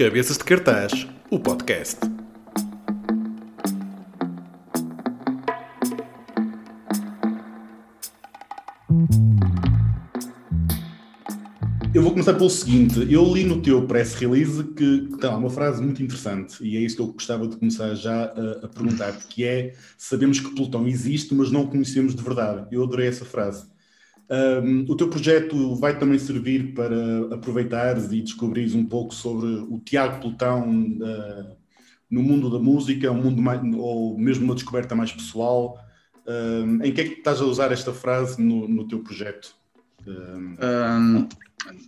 Cabeças de Cartaz, o podcast. Eu vou começar pelo seguinte: eu li no teu press release que, que tem lá uma frase muito interessante, e é isso que eu gostava de começar já a, a perguntar-te, que é sabemos que Plutão existe, mas não o conhecemos de verdade. Eu adorei essa frase. Um, o teu projeto vai também servir para aproveitares e descobrires um pouco sobre o Tiago Plutão uh, no mundo da música, um mundo mais, ou mesmo uma descoberta mais pessoal. Um, em que é que estás a usar esta frase no, no teu projeto? Um,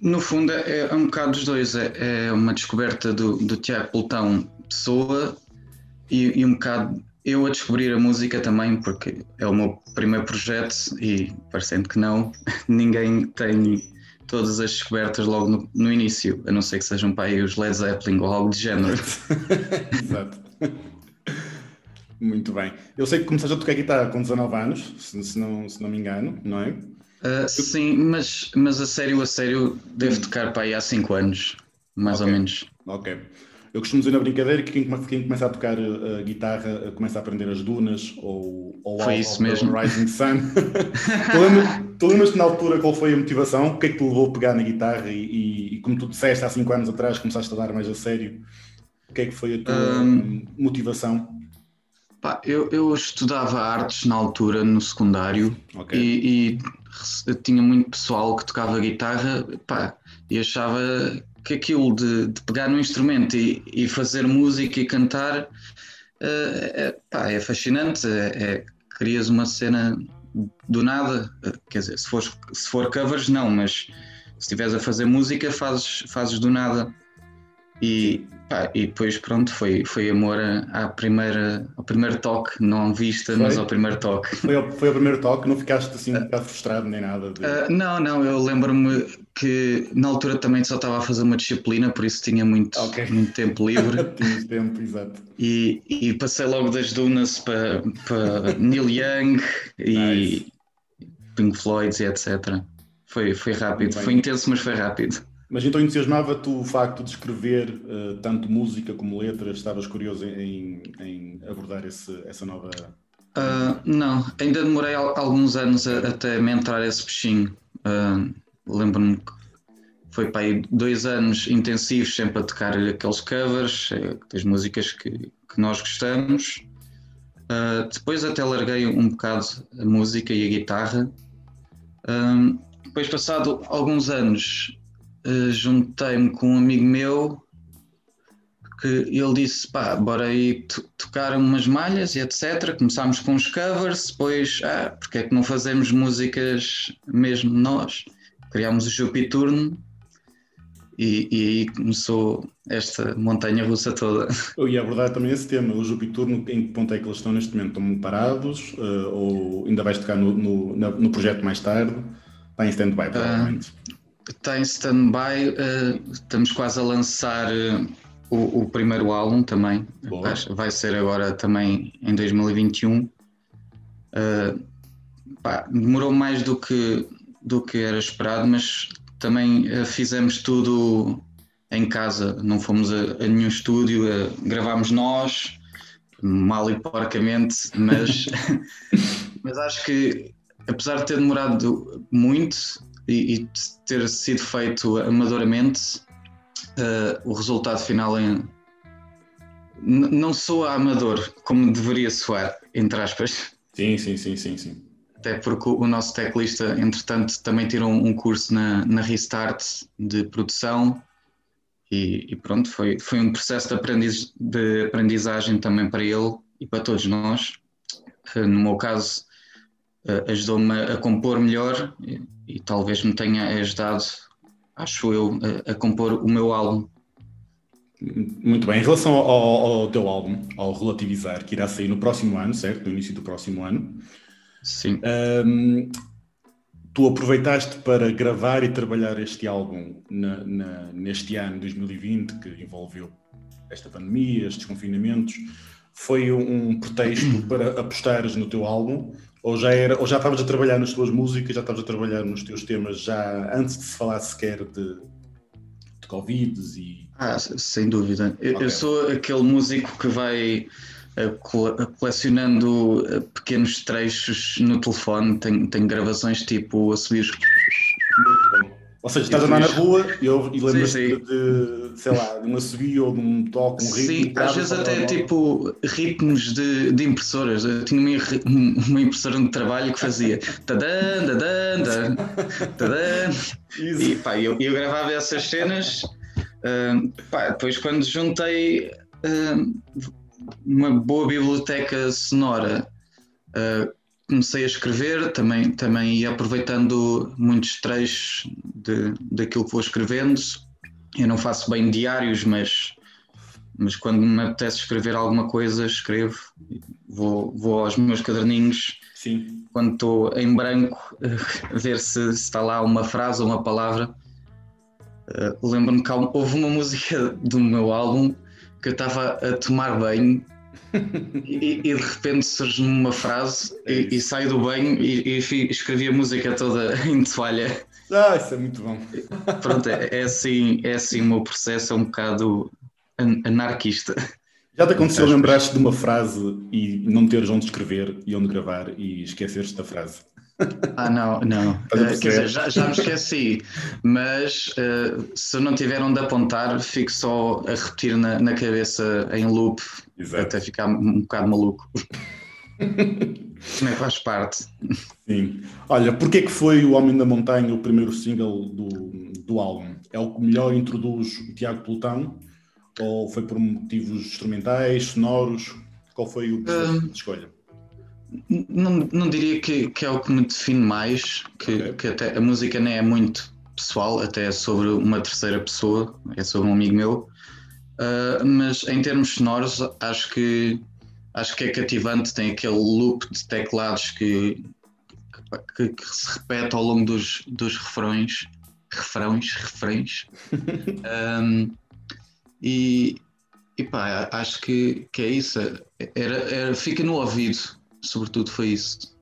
no fundo, é, é, um bocado dos dois. É, é uma descoberta do, do Tiago Plutão, pessoa, e, e um bocado eu a descobrir a música também, porque é o meu primeiro projeto e, parecendo que não, ninguém tem todas as descobertas logo no, no início, a não ser que sejam para aí os Led Zeppelin ou algo de género. Exato. Muito bem. Eu sei que começaste a tocar guitarra com 19 anos, se, se, não, se não me engano, não é? Uh, sim, mas, mas a sério, a sério, devo tocar para aí há 5 anos, mais okay. ou menos. Ok. Eu costumo dizer na brincadeira que quem, quem começa a tocar a uh, guitarra uh, começa a aprender as dunas ou, ou foi isso mesmo. Rising Sun. tu lembras-te na altura qual foi a motivação? O que é que te levou a pegar na guitarra e, e, e, como tu disseste há 5 anos atrás começaste a dar mais a sério? O que é que foi a tua um, motivação? Pá, eu, eu, estudava artes na altura, no secundário, okay. e, e tinha muito pessoal que tocava guitarra pá, e achava que aquilo de, de pegar no instrumento e, e, fazer música e cantar uh, é, pá, é, fascinante. É, é, crias uma cena do nada, quer dizer, se for, se for covers, não, mas se estiveres a fazer música, fazes, fazes do nada. E, pá, e depois pronto, foi, foi amor à primeira, ao primeiro toque, não à vista, foi? mas ao primeiro toque. Foi ao, foi ao primeiro toque, não ficaste assim um bocado frustrado nem nada? De... Uh, não, não, eu lembro-me que na altura também só estava a fazer uma disciplina, por isso tinha muito, okay. muito tempo livre. Tinhas tempo, exato. E, e passei logo das dunas para, para Neil Young e nice. Pink Floyd e etc. Foi, foi rápido, foi intenso, mas foi rápido. Mas então entusiasmava-te o facto de escrever uh, tanto música como letras? Estavas curioso em, em abordar esse, essa nova. Uh, não, ainda demorei alguns anos a, até me entrar esse peixinho. Uh, Lembro-me que foi para aí dois anos intensivos, sempre a tocar aqueles covers eh, das músicas que, que nós gostamos. depois até larguei um bocado a música e a guitarra. depois, passado alguns anos, uh, juntei-me com um amigo meu que ele disse, pá, bora aí tocar umas malhas e etc. Começámos com os covers, depois, ah, porque é que não fazemos músicas mesmo nós? Criámos o Jupiturno e, e aí começou esta montanha russa toda. Eu ia abordar também esse tema, o Jupiturno, em que ponto é que eles estão neste momento? Estão parados uh, ou ainda vais tocar no, no, no projeto mais tarde? Está em stand-by, provavelmente. Uh, Está em stand-by, uh, estamos quase a lançar uh, o, o, primeiro álbum também. Vai ser agora também em 2021. Uh, eh, pá, demorou mais do que, do que era esperado, mas também fizemos tudo em casa, não fomos a, a nenhum estúdio, gravámos nós, mal e porcamente, mas, mas acho que apesar de ter demorado muito, e, e ter sido feito amadoramente, uh, o resultado final é, não soa amador como deveria soar, entre aspas. Sim, sim, sim, sim, sim. Até porque o nosso teclista, entretanto, também tirou um curso na, na Restart de produção e, e, pronto, foi, foi um processo de, aprendiz, de aprendizagem também para ele e para todos nós. No meu caso, ajudou-me a, a, compor melhor e, e, talvez me tenha ajudado, acho eu, a, a, compor o meu álbum. Muito bem. Em relação ao, ao, teu álbum, ao Relativizar, que irá sair no próximo ano, certo? No início do próximo ano. Sim. Um, tu aproveitaste para gravar e trabalhar este álbum na, na, neste ano 2020, que envolveu esta pandemia, estes confinamentos. Foi um pretexto para apostares no teu álbum ou já, era, ou já estavas a trabalhar nas tuas músicas, já estavas a trabalhar nos teus temas já antes de se falar sequer de, de Covids e. Ah, sem dúvida. Eu, okay. eu sou aquele músico que vai colecionando pequenos trechos no telefone, tenho, tenho gravações tipo a subir ou seja, estás a andar na rua e, e lembras-te de, sei lá, de uma subida ou de um toque, um ritmo. Sim, às vezes até tipo ritmos de, de impressoras. Eu tinha uma, uma impressora de trabalho que fazia tadã, tadã, tadã, e pá, eu, eu gravava essas cenas. Uh, pá, depois, quando juntei uh, uma boa biblioteca sonora. Uh, comecei a escrever, também, também ia aproveitando muitos trechos de, daquilo que vou escrevendo. Eu não faço bem diários, mas, mas quando me apetece escrever alguma coisa, escrevo. Vou, vou aos meus caderninhos. Sim. Quando estou em branco, ver se, se, está lá uma frase ou uma palavra. Uh, Lembro-me que houve uma música do meu álbum que eu estava a tomar banho e, e, de repente surge uma frase é e, e saio do banho e, e escrevi a música toda em toalha. Ah, isso é muito bom. Pronto, é, é, assim, é assim o meu processo, é um bocado anarquista. Já te aconteceu lembrar-te de uma frase e não teres onde escrever e onde gravar e esqueceres da frase? Ah, não, não. Uh, quer dizer, já, já me esqueci, mas uh, se não tiver onde apontar, fico só a repetir na, na cabeça em loop Exato. até ficar um bocado maluco. Também faz parte. Sim. Olha, porquê que foi O Homem da Montanha o primeiro single do, do álbum? É o que melhor introduz o Tiago Plutão? Ou foi por motivos instrumentais, sonoros? Qual foi o uh, de escolha? Não, não diria que, que é o que me define mais, que, okay. que até a música nem é muito pessoal, até é sobre uma terceira pessoa, é sobre um amigo meu, uh, mas em termos sonoros acho que acho que é cativante, tem aquele loop de teclados que, que, que se repete ao longo dos, dos refrões, refrões, refrões. um, e, e pá, acho que, que é isso. Era, era, fica no ouvido sobretudo foi isso.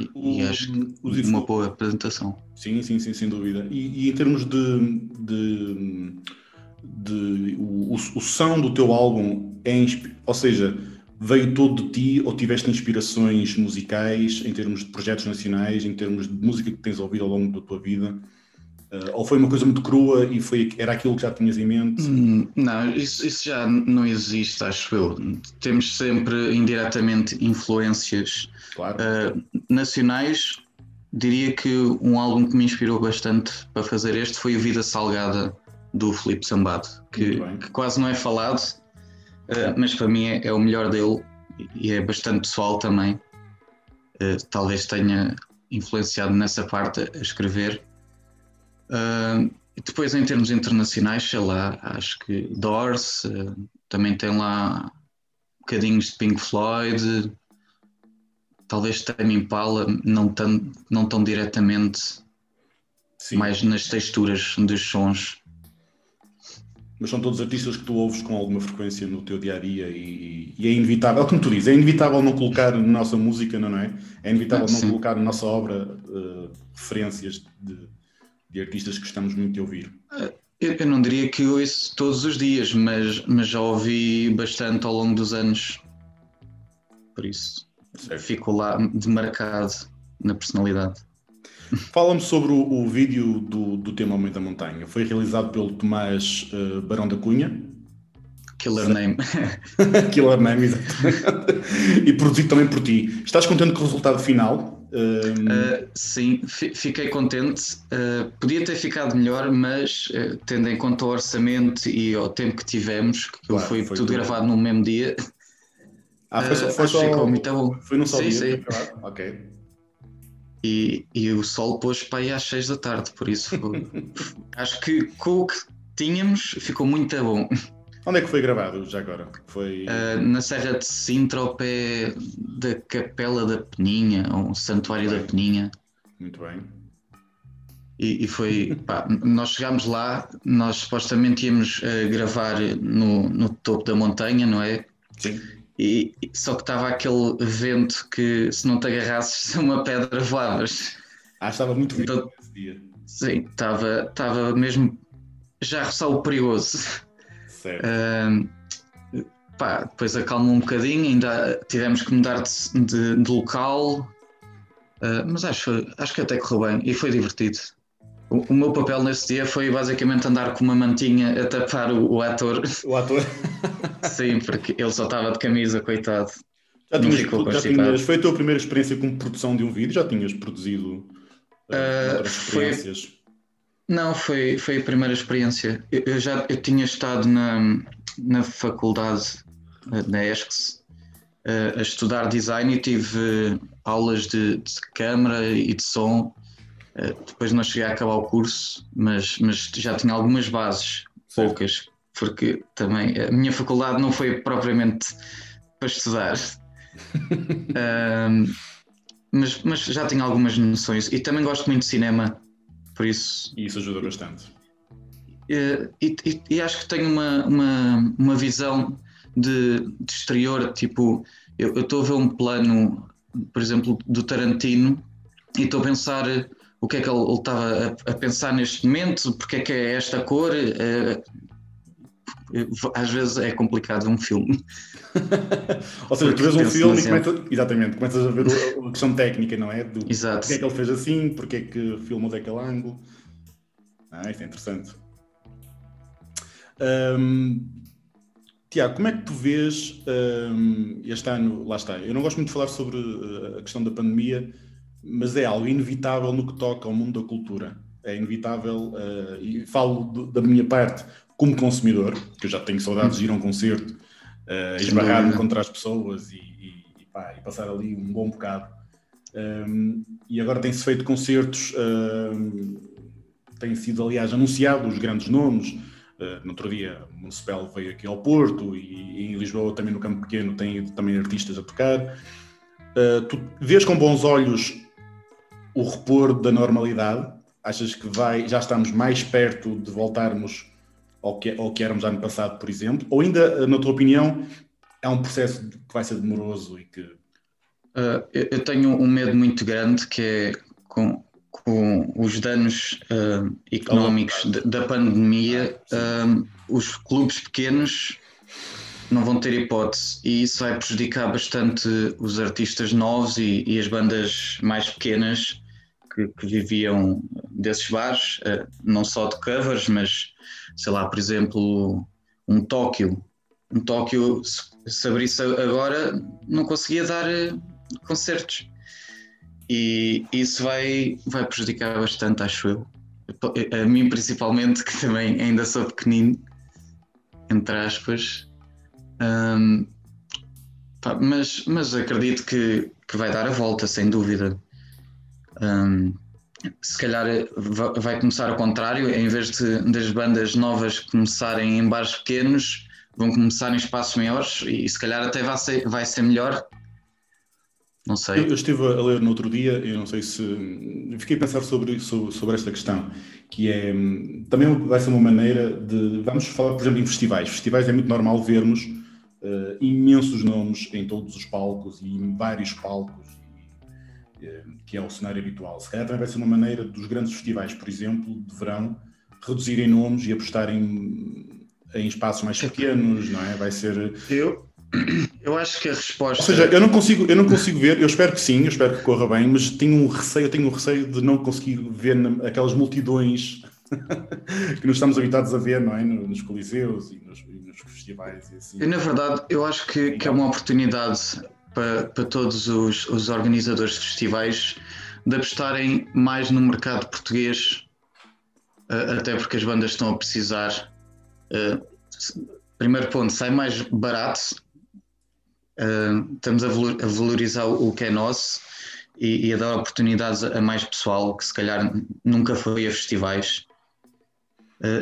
E, o, e acho que uma boa apresentação. Sim, sim, sim, sem dúvida. E, e em termos de, de, de o, o, o, som do teu álbum é, ou seja, veio todo de ti ou tiveste inspirações musicais em termos de projetos nacionais, em termos de música que tens ouvido ao longo da tua vida? Uh, ou foi uma coisa muito crua e foi, era aquilo que já tinhas em mente? Hum, não, isso, isso, já não existe, acho eu. Temos sempre indiretamente influências claro. uh, nacionais. Diria que um álbum que me inspirou bastante para fazer este foi o Vida Salgada do Felipe Sambado, que, que quase não é falado, uh, mas para mim é, é, o melhor dele e é bastante pessoal também. talvez tenha influenciado nessa parte a escrever Uh, depois, em termos internacionais, sei lá, acho que Doors uh, também tem lá bocadinhos de Pink Floyd, talvez Tame Impala, não tão, não tão diretamente, Sim. mais nas texturas dos sons. Mas são todos artistas que tu ouves com alguma frequência no teu dia a dia e, e é inevitável, como tu dizes, é inevitável não colocar na nossa música, não é? É inevitável ah, não colocar na nossa obra uh, referências de de artistas que gostamos muito de ouvir? Eu, eu não diria que ouço todos os dias, mas, mas já ouvi bastante ao longo dos anos. Por isso, certo. fico lá demarcado na personalidade. Fala-me sobre o, o, vídeo do, do tema Homem da Montanha. Foi realizado pelo Tomás uh, Barão da Cunha. Killer Name. Killer Name, exatamente. e produzido também por ti. Estás contente com o resultado final? Uh, sim, fiquei contente. Uh, podia ter ficado melhor, mas uh, tendo em conta o orçamento e o tempo que tivemos, que claro, foi, foi, tudo gravado no mesmo dia. Ah, foi só, foi só ficou muito bom. Foi num só sim, dia? Sim. Ok. E, e o sol pôs para aí às 6 da tarde, por isso acho que com o que tínhamos ficou muito bom. Onde é que foi gravado já agora? Foi... Uh, na Serra de Sintra, ao pé da Capela da Peninha, ou Santuário da Peninha. Muito bem. E, e foi, pá, nós chegámos lá, nós supostamente íamos uh, gravar no, no topo da montanha, não é? Sim. E, só que estava aquele vento que se não te agarrasses a uma pedra voavas. Ah, estava muito vento então, esse dia. Sim, estava, estava mesmo já roçar o perigoso. Certo. Uh, pá, depois acalmou um bocadinho, ainda tivemos que mudar de, de, de local, uh, mas acho, acho que até correu bem e foi divertido. O, o, meu papel nesse dia foi basicamente andar com uma mantinha a tapar o, o ator. O ator? Sim, porque ele só estava de camisa, coitado. Já tinhas, já tinhas, foi a tua primeira experiência com produção de um vídeo? Já tinhas produzido uh, outras experiências? Foi, não, foi, foi a primeira experiência. Eu, eu já eu tinha estado na, na faculdade, na ESCS, uh, a estudar design e tive aulas de, de câmara e de som. Uh, depois não cheguei a acabar o curso, mas, mas já tinha algumas bases, poucas, porque também a minha faculdade não foi propriamente para estudar. uh, mas, mas já tinha algumas noções e também gosto muito de cinema, por isso. E isso ajuda bastante. E, e, e acho que tenho uma, uma, uma visão de, de exterior, tipo, eu estou a ver um plano, por exemplo, do Tarantino e estou a pensar o que é que ele estava a, a, pensar neste momento, porque é que é esta cor. É, às vezes é complicado um filme. Ou seja, tu vês um filme e começas, exatamente, começas a ver a questão técnica, não é? Do, Exato. Porque é que ele fez assim, porque é que filmou daquele ângulo. Ah, isso é interessante. Um, Tiago, como é que tu vês um, este ano? Lá está. Eu não gosto muito de falar sobre uh, a questão da pandemia, mas é algo inevitável no que toca ao mundo da cultura. É inevitável, uh, e falo do, da minha parte como consumidor, que eu já tenho saudades de ir a um concerto, uh, esbarrar-me contra as pessoas e, e, e, pá, e, passar ali um bom bocado. Um, e agora tem-se feito concertos, um, têm sido, aliás, anunciados os grandes nomes. Uh, no outro dia, o Municipal veio aqui ao Porto e, e, em Lisboa, também no Campo Pequeno, tem também artistas a tocar. Uh, tu vês com bons olhos o repor da normalidade? Achas que vai, já estamos mais perto de voltarmos ao que, ao que éramos ano passado, por exemplo? Ou ainda, na tua opinião, é um processo que vai ser demoroso e que. Uh, eu tenho um medo muito grande que é com, com os danos uh, económicos da pandemia, uh, os clubes pequenos não vão ter hipótese e isso vai prejudicar bastante os artistas novos e, e as bandas mais pequenas que, que viviam desses bares, não só de covers, mas sei lá, por exemplo, um Tóquio. Um Tóquio, se abrisse agora, não conseguia dar eh, concertos. E isso vai, vai prejudicar bastante, acho eu. A mim, principalmente, que também ainda sou pequenino, entre aspas. Um, mas, mas acredito que, que vai dar a volta, sem dúvida. Um, se calhar eh, vai começar ao contrário, em vez de, das bandas novas começarem em bares pequenos, vão começar em espaços maiores e se calhar até vai ser, vai ser melhor. Não sei. Eu, eu estive a ler no outro dia, eu não sei se. Fiquei a pensar sobre, sobre, sobre esta questão, que é. Também vai ser uma maneira de. Vamos falar, por exemplo, em festivais. Festivais é muito normal vermos uh, imensos nomes em todos os palcos e em vários palcos que é o cenário habitual. Se calhar também vai ser uma maneira dos grandes festivais, por exemplo, de verão, reduzirem nomes e apostarem em espaços mais pequenos, não é? Vai ser. Eu, eu acho que a resposta. Ou seja, eu não consigo, eu não consigo ver, eu espero que sim, eu espero que corra bem, mas tenho um receio, eu tenho um receio de não conseguir ver aquelas multidões que nos estamos habituados a ver, não é? Nos coliseus e nos, e nos festivais e assim. E, na verdade, eu acho que, que é uma oportunidade para, para todos os, os organizadores de festivais de apostarem mais no mercado português, uh, até porque as bandas estão a precisar. Uh, primeiro ponto, sai mais barato, uh, estamos a, valorizar o que é nosso e, e, a dar oportunidades a mais pessoal que se calhar nunca foi a festivais.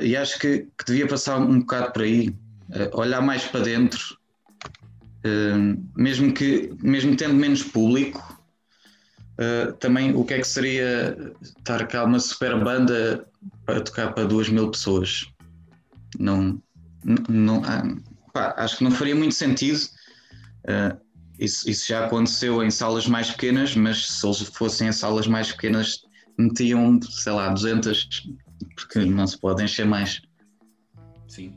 e acho que, que devia passar um bocado por aí, olhar mais para dentro mesmo que mesmo tendo menos público, uh, também o que é que seria estar cá uma super banda para tocar para duas mil pessoas? Não, não, ah, pá, acho que não faria muito sentido. Uh, isso, isso, já aconteceu em salas mais pequenas, mas se eles fossem em salas mais pequenas, metiam, sei lá, 200, porque não se pode encher mais. Sim.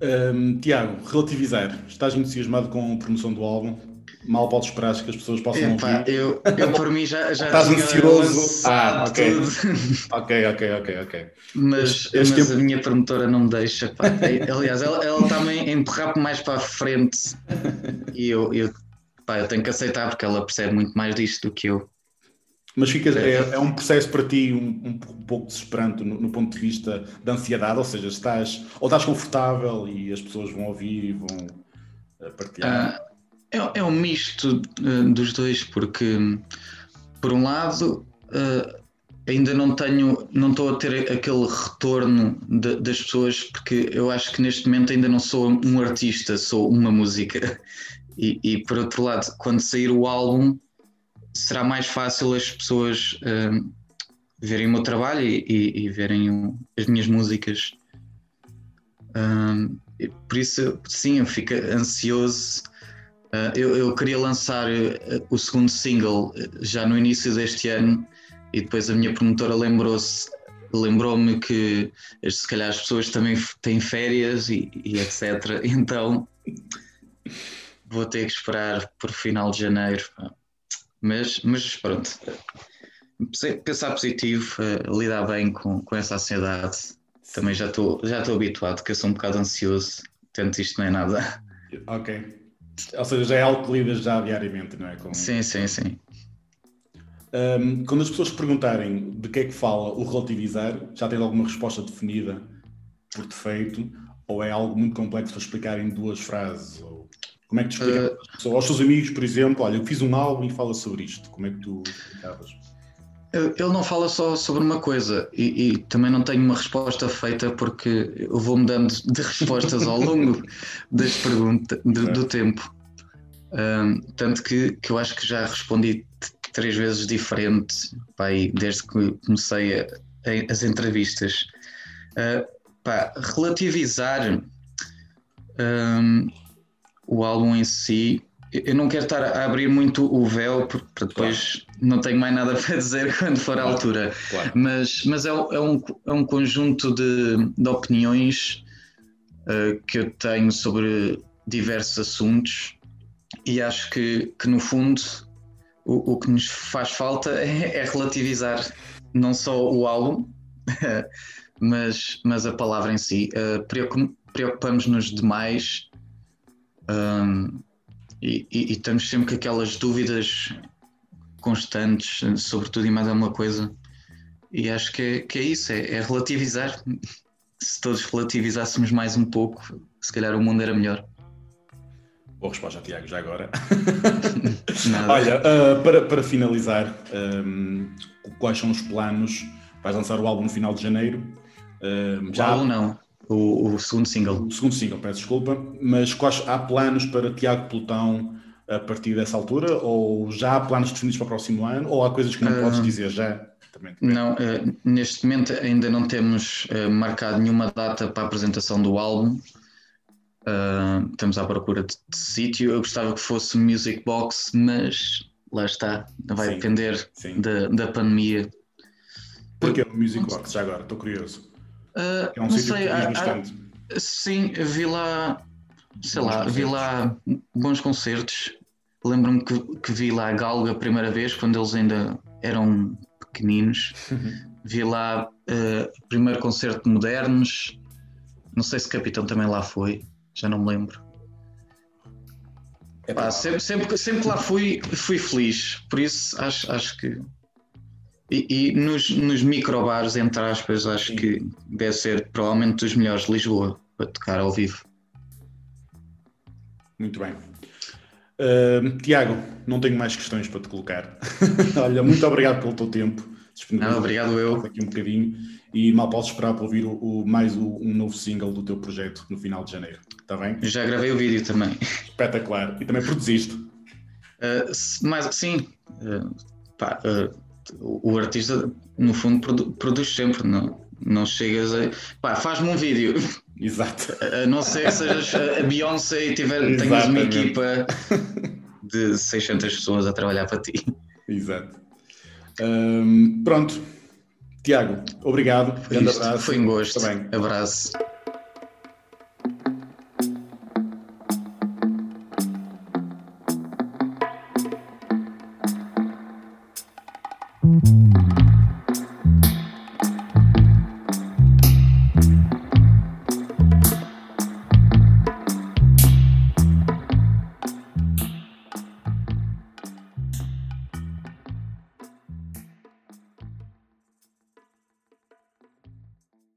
Um, Tiago, relativizar. Estás entusiasmado com a promoção do álbum? Mal podes esperar que as pessoas possam Epá, ouvir. Eu, eu por mim já, já Estás ansioso? Ah, ok. ok, ok, ok, ok. Mas, mas tempo- a minha promotora não me deixa. pá. Aliás, ela, ela está-me a empurrar mais para a frente e eu, eu, pá, eu tenho que aceitar porque ela percebe muito mais disto do que eu. Mas ficas, é, é um processo para ti um, um pouco desesperante no, no ponto de vista da ansiedade, ou seja, estás ou estás confortável e as pessoas vão ouvir e vão eh, partilhar. Ah, é, é um misto eh, dos dois, porque por um lado eh, ainda não tenho, não estou a ter aquele retorno de- das pessoas, porque eu acho que neste momento ainda não sou um artista, sou uma música. E, e por outro lado, quando sair o álbum, será mais fácil as pessoas eh, verem o meu trabalho e, e- e verem o- as minhas músicas. E por isso, sim, eu fico ansioso. Ah, eu, eu queria lançar eh, o segundo single eh, já no início deste ano e depois a minha promotora lembrou-se, lembrou-me que eh, se calhar as pessoas também têm férias e, e etc. Então vou ter que esperar por final de janeiro. Mas, mas pronto, Pe- pensar positivo, eh, lidar bem com, com essa ansiedade. Também já estou já habituado, que eu sou um bocado ansioso. Tanto isto não é nada. Ok. Ou seja, já é algo que lidas já diariamente, não é? Com- Sim, sim, sim. Um, quando as pessoas perguntarem de que é que fala o relativizar, já tens alguma resposta definida por defeito? Ou é algo muito complexo para explicar em duas frases? Ou como é que tu explicas Uh, às pessoas? aos teus amigos, por exemplo? Olha, eu fiz um álbum e fala sobre isto. Como é que tu explicavas? Ele não fala só sobre uma coisa e, e também não tenho uma resposta feita porque eu vou mudando de respostas ao longo das perguntas do, do tempo. Ahm, tanto que, que eu acho que já respondi três vezes diferente pá, aí, desde que comecei a- a- as entrevistas. Ah, pá, relativizar ahm, o álbum em si, eu não quero estar a abrir muito o véu porque depois não tenho mais nada para dizer quando for a Claro. altura. Claro. Mas, mas é, um- é um, é um conjunto de, de opiniões eh, que eu tenho sobre diversos assuntos e acho que, que no fundo o, o que nos faz falta é, é relativizar não só o álbum, mas, mas a palavra em si. Preocup- Preocupamos-nos demais hum, e, e- e estamos sempre com aquelas dúvidas constantes sobre tudo e mais alguma coisa. E acho que é, que é isso, é, é relativizar. Se todos relativizássemos mais um pouco, se calhar o mundo era melhor. Boa resposta, Tiago, já agora. Olha, ah, para, para finalizar, ahm, quais são os planos? Vais lançar o álbum no final de janeiro. Ahm, Já álbum não, o, o segundo single. O segundo single, peço desculpa, mas quais, há planos para Tiago Plutão a partir dessa altura? Ou já há planos definidos para o próximo ano? Ou há coisas que não Ah, podes dizer já? Também depende. Não, eh, neste momento ainda não temos eh, marcado nenhuma data para a apresentação do álbum. Ah, estamos à procura de, de sítio. Eu gostava que fosse Music Box, mas lá está, vai Sim, depender Sim. da, da pandemia. Porquê o Music Box? Já agora, estou curioso. Ah, É um não sei, há- há- sim, vi lá, sei Bons lá, vi concertos. lá bons concertos. Lembro-me que, que vi lá a Galga a primeira vez, quando eles ainda eram pequeninos. Vi lá o primeiro concerto de modernos. Não sei se Capitão também lá foi, já não me lembro. É Pá, sempre, sempre, sempre que lá fui, fui feliz, por isso acho, acho que. E, e nos, nos microbares, entre aspas, acho Sim. que deve ser provavelmente dos melhores de Lisboa para tocar ao vivo. Muito bem. Ahm, Tiago, não tenho mais questões para te colocar. Olha, muito obrigado pelo teu tempo. Não, obrigado eu. Aqui um bocadinho e mal posso esperar para ouvir o, o- mais o- um novo single do teu projeto no final de janeiro. Está bem? Já gravei o vídeo também. Espetacular. E também produziste. Uh, se- mas sim, uh, pá, uh, o, o artista no fundo produ- produz sempre, não, não chegas a. Pá, faz-me um vídeo, Exato. a não ser que sejas a Beyoncé e tiver, tenhas uma equipa de 600 pessoas a trabalhar para ti. Exato. Pronto. Tiago, obrigado. Foi, isto. abraço. Foi um gosto. Bem. Abraço.